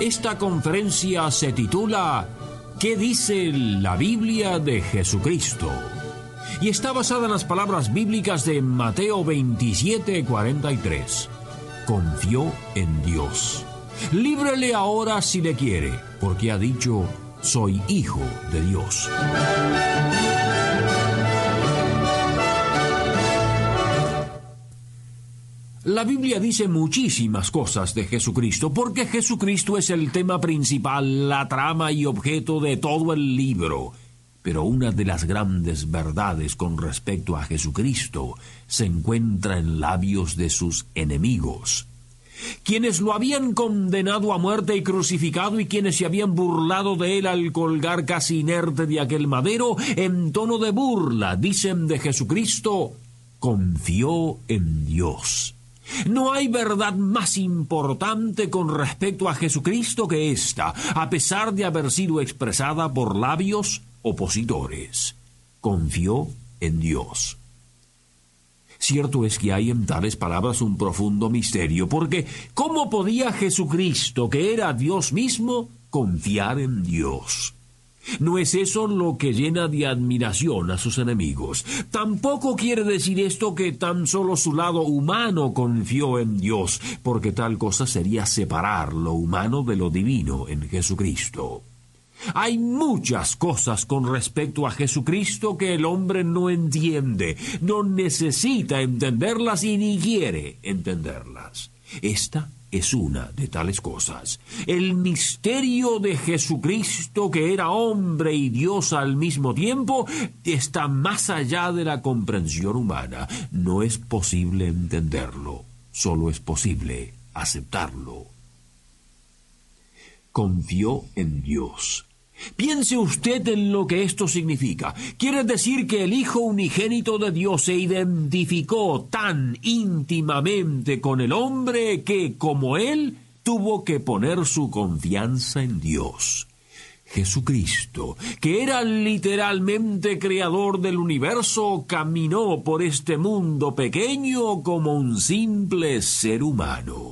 Esta conferencia se titula ¿Qué dice la Biblia de Jesucristo? Y está basada en las palabras bíblicas de Mateo 27, 43. Confió en Dios. Líbrele ahora si le quiere, porque ha dicho, soy hijo de Dios. La Biblia dice muchísimas cosas de Jesucristo, porque Jesucristo es el tema principal, la trama y objeto de todo el libro. Pero una de las grandes verdades con respecto a Jesucristo se encuentra en labios de sus enemigos. Quienes lo habían condenado a muerte y crucificado y quienes se habían burlado de él al colgar casi inerte de aquel madero, en tono de burla, dicen de Jesucristo, confió en Dios. No hay verdad más importante con respecto a Jesucristo que esta, a pesar de haber sido expresada por labios opositores. Confió en Dios. Cierto es que hay en tales palabras un profundo misterio, porque ¿cómo podía Jesucristo, que era Dios mismo, confiar en Dios? No es eso lo que llena de admiración a sus enemigos. Tampoco quiere decir esto que tan solo su lado humano confió en Dios, porque tal cosa sería separar lo humano de lo divino en Jesucristo. Hay muchas cosas con respecto a Jesucristo que el hombre no entiende, no necesita entenderlas y ni quiere entenderlas. Esta es una de tales cosas. El misterio de Jesucristo, que era hombre y Dios al mismo tiempo, está más allá de la comprensión humana. No es posible entenderlo, solo es posible aceptarlo. Confió en Dios. Piense usted en lo que esto significa. Quiere decir que el Hijo unigénito de Dios se identificó tan íntimamente con el hombre que, como él, tuvo que poner su confianza en Dios. Jesucristo, que era literalmente creador del universo, caminó por este mundo pequeño como un simple ser humano.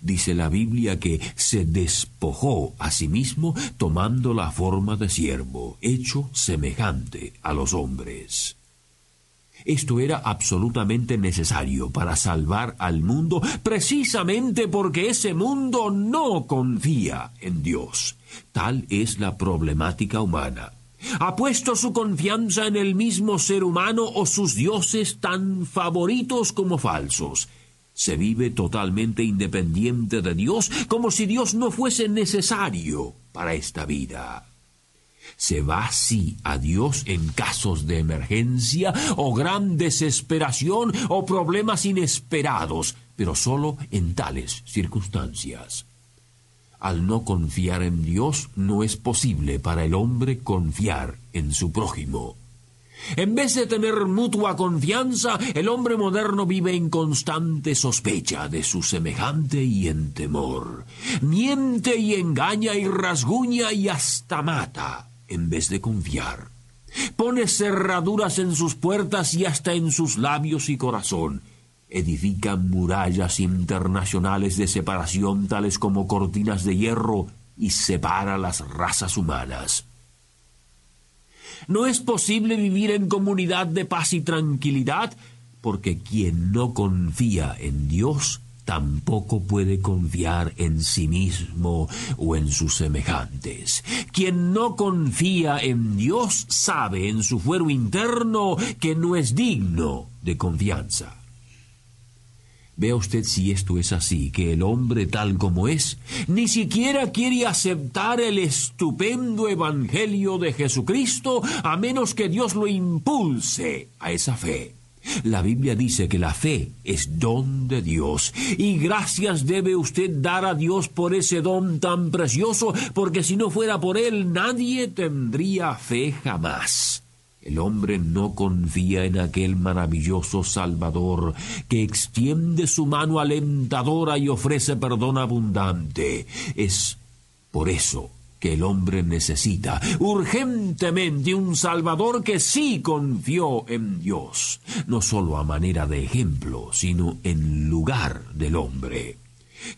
Dice la Biblia que se despojó a sí mismo tomando la forma de siervo, hecho semejante a los hombres. Esto era absolutamente necesario para salvar al mundo, precisamente porque ese mundo no confía en Dios. Tal es la problemática humana. Ha puesto su confianza en el mismo ser humano o sus dioses tan favoritos como falsos se vive totalmente independiente de Dios, como si Dios no fuese necesario para esta vida. Se va así a Dios en casos de emergencia o gran desesperación o problemas inesperados, pero solo en tales circunstancias. Al no confiar en Dios, no es posible para el hombre confiar en su prójimo. En vez de tener mutua confianza, el hombre moderno vive en constante sospecha de su semejante y en temor. Miente y engaña y rasguña y hasta mata, en vez de confiar. Pone cerraduras en sus puertas y hasta en sus labios y corazón. Edifica murallas internacionales de separación tales como cortinas de hierro y separa las razas humanas. No es posible vivir en comunidad de paz y tranquilidad porque quien no confía en Dios tampoco puede confiar en sí mismo o en sus semejantes. Quien no confía en Dios sabe en su fuero interno que no es digno de confianza. Vea usted si esto es así, que el hombre tal como es, ni siquiera quiere aceptar el estupendo Evangelio de Jesucristo a menos que Dios lo impulse a esa fe. La Biblia dice que la fe es don de Dios y gracias debe usted dar a Dios por ese don tan precioso porque si no fuera por él nadie tendría fe jamás. El hombre no confía en aquel maravilloso Salvador que extiende su mano alentadora y ofrece perdón abundante. Es por eso que el hombre necesita urgentemente un Salvador que sí confió en Dios, no sólo a manera de ejemplo, sino en lugar del hombre.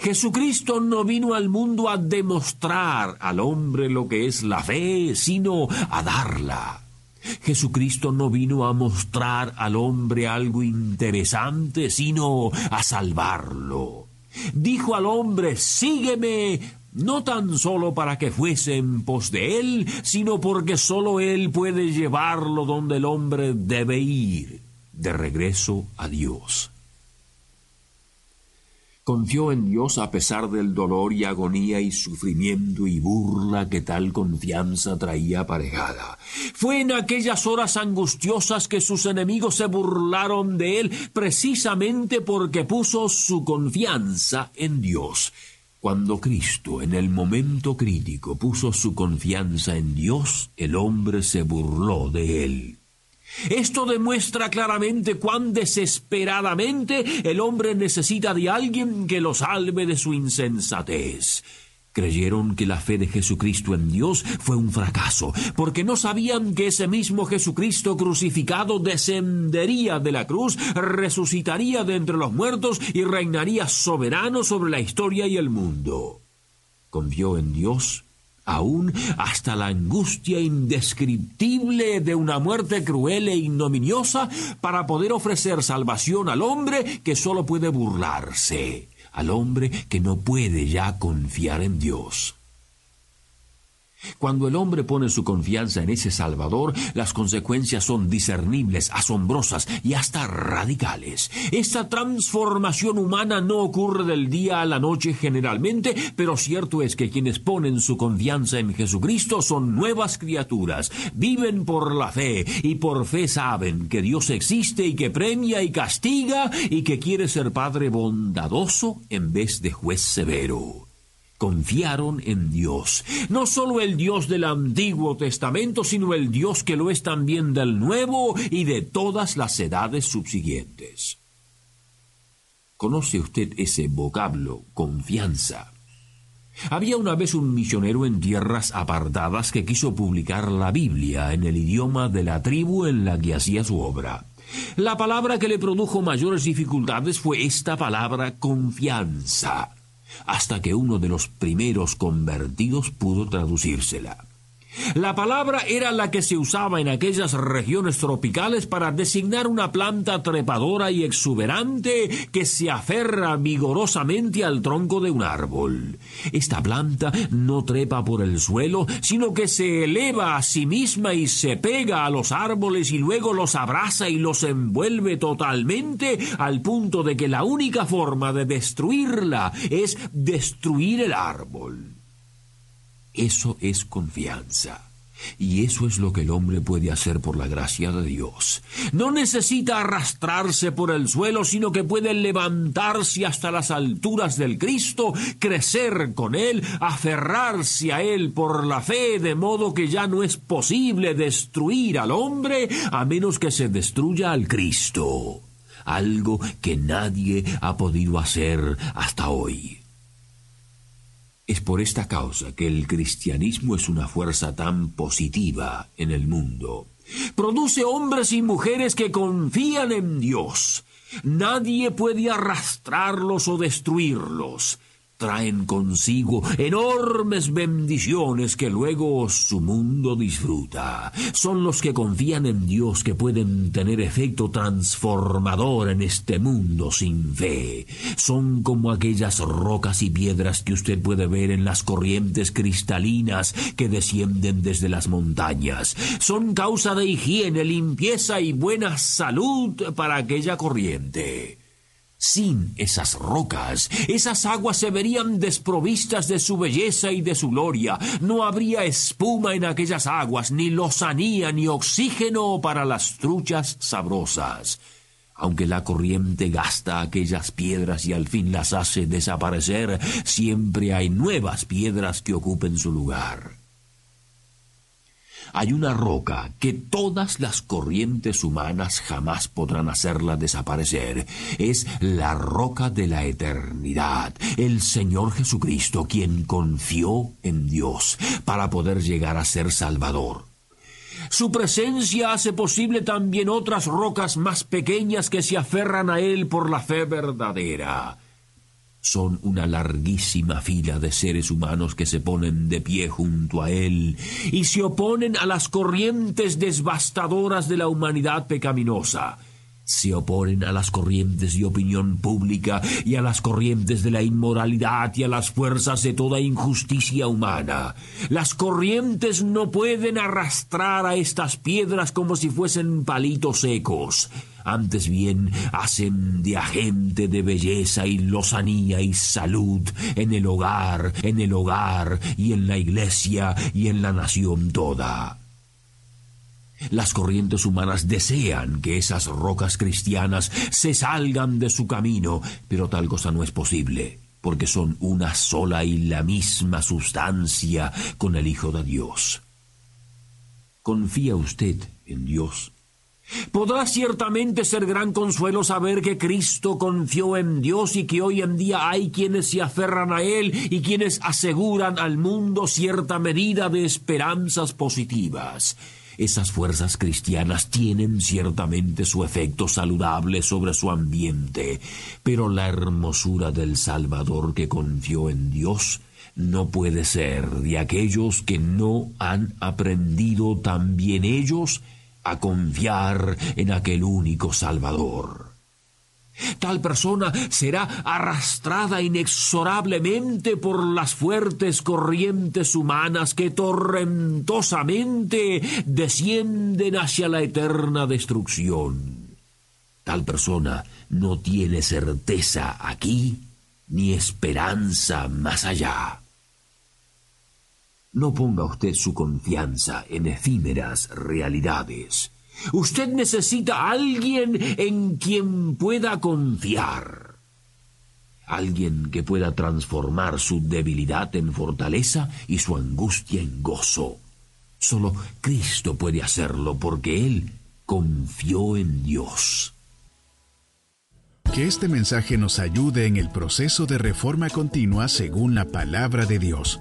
Jesucristo no vino al mundo a demostrar al hombre lo que es la fe, sino a darla. Jesucristo no vino a mostrar al hombre algo interesante, sino a salvarlo. Dijo al hombre, sígueme, no tan solo para que fuese en pos de él, sino porque sólo él puede llevarlo donde el hombre debe ir, de regreso a Dios. Confió en Dios a pesar del dolor y agonía y sufrimiento y burla que tal confianza traía aparejada. Fue en aquellas horas angustiosas que sus enemigos se burlaron de él precisamente porque puso su confianza en Dios. Cuando Cristo en el momento crítico puso su confianza en Dios, el hombre se burló de él. Esto demuestra claramente cuán desesperadamente el hombre necesita de alguien que lo salve de su insensatez. Creyeron que la fe de Jesucristo en Dios fue un fracaso, porque no sabían que ese mismo Jesucristo crucificado descendería de la cruz, resucitaría de entre los muertos y reinaría soberano sobre la historia y el mundo. Confió en Dios aún hasta la angustia indescriptible de una muerte cruel e ignominiosa para poder ofrecer salvación al hombre que sólo puede burlarse al hombre que no puede ya confiar en Dios. Cuando el hombre pone su confianza en ese Salvador, las consecuencias son discernibles, asombrosas y hasta radicales. Esta transformación humana no ocurre del día a la noche generalmente, pero cierto es que quienes ponen su confianza en Jesucristo son nuevas criaturas, viven por la fe y por fe saben que Dios existe y que premia y castiga y que quiere ser Padre bondadoso en vez de juez severo confiaron en Dios, no solo el Dios del Antiguo Testamento, sino el Dios que lo es también del Nuevo y de todas las edades subsiguientes. ¿Conoce usted ese vocablo, confianza? Había una vez un misionero en tierras apartadas que quiso publicar la Biblia en el idioma de la tribu en la que hacía su obra. La palabra que le produjo mayores dificultades fue esta palabra confianza hasta que uno de los primeros convertidos pudo traducírsela. La palabra era la que se usaba en aquellas regiones tropicales para designar una planta trepadora y exuberante que se aferra vigorosamente al tronco de un árbol. Esta planta no trepa por el suelo, sino que se eleva a sí misma y se pega a los árboles y luego los abraza y los envuelve totalmente al punto de que la única forma de destruirla es destruir el árbol. Eso es confianza. Y eso es lo que el hombre puede hacer por la gracia de Dios. No necesita arrastrarse por el suelo, sino que puede levantarse hasta las alturas del Cristo, crecer con Él, aferrarse a Él por la fe, de modo que ya no es posible destruir al hombre a menos que se destruya al Cristo. Algo que nadie ha podido hacer hasta hoy. Es por esta causa que el cristianismo es una fuerza tan positiva en el mundo. Produce hombres y mujeres que confían en Dios. Nadie puede arrastrarlos o destruirlos traen consigo enormes bendiciones que luego su mundo disfruta. Son los que confían en Dios que pueden tener efecto transformador en este mundo sin fe. Son como aquellas rocas y piedras que usted puede ver en las corrientes cristalinas que descienden desde las montañas. Son causa de higiene, limpieza y buena salud para aquella corriente. Sin esas rocas, esas aguas se verían desprovistas de su belleza y de su gloria. No habría espuma en aquellas aguas, ni lozanía, ni oxígeno para las truchas sabrosas. Aunque la corriente gasta aquellas piedras y al fin las hace desaparecer, siempre hay nuevas piedras que ocupen su lugar. Hay una roca que todas las corrientes humanas jamás podrán hacerla desaparecer. Es la roca de la eternidad, el Señor Jesucristo, quien confió en Dios para poder llegar a ser Salvador. Su presencia hace posible también otras rocas más pequeñas que se aferran a Él por la fe verdadera. Son una larguísima fila de seres humanos que se ponen de pie junto a Él y se oponen a las corrientes devastadoras de la humanidad pecaminosa se oponen a las corrientes de opinión pública y a las corrientes de la inmoralidad y a las fuerzas de toda injusticia humana. Las corrientes no pueden arrastrar a estas piedras como si fuesen palitos secos. Antes bien, hacen de agente de belleza y lozanía y salud en el hogar, en el hogar y en la iglesia y en la nación toda. Las corrientes humanas desean que esas rocas cristianas se salgan de su camino, pero tal cosa no es posible, porque son una sola y la misma sustancia con el Hijo de Dios. ¿Confía usted en Dios? Podrá ciertamente ser gran consuelo saber que Cristo confió en Dios y que hoy en día hay quienes se aferran a Él y quienes aseguran al mundo cierta medida de esperanzas positivas. Esas fuerzas cristianas tienen ciertamente su efecto saludable sobre su ambiente, pero la hermosura del Salvador que confió en Dios no puede ser de aquellos que no han aprendido también ellos a confiar en aquel único Salvador. Tal persona será arrastrada inexorablemente por las fuertes corrientes humanas que torrentosamente descienden hacia la eterna destrucción. Tal persona no tiene certeza aquí ni esperanza más allá. No ponga usted su confianza en efímeras realidades Usted necesita a alguien en quien pueda confiar. Alguien que pueda transformar su debilidad en fortaleza y su angustia en gozo. Solo Cristo puede hacerlo porque Él confió en Dios. Que este mensaje nos ayude en el proceso de reforma continua según la palabra de Dios.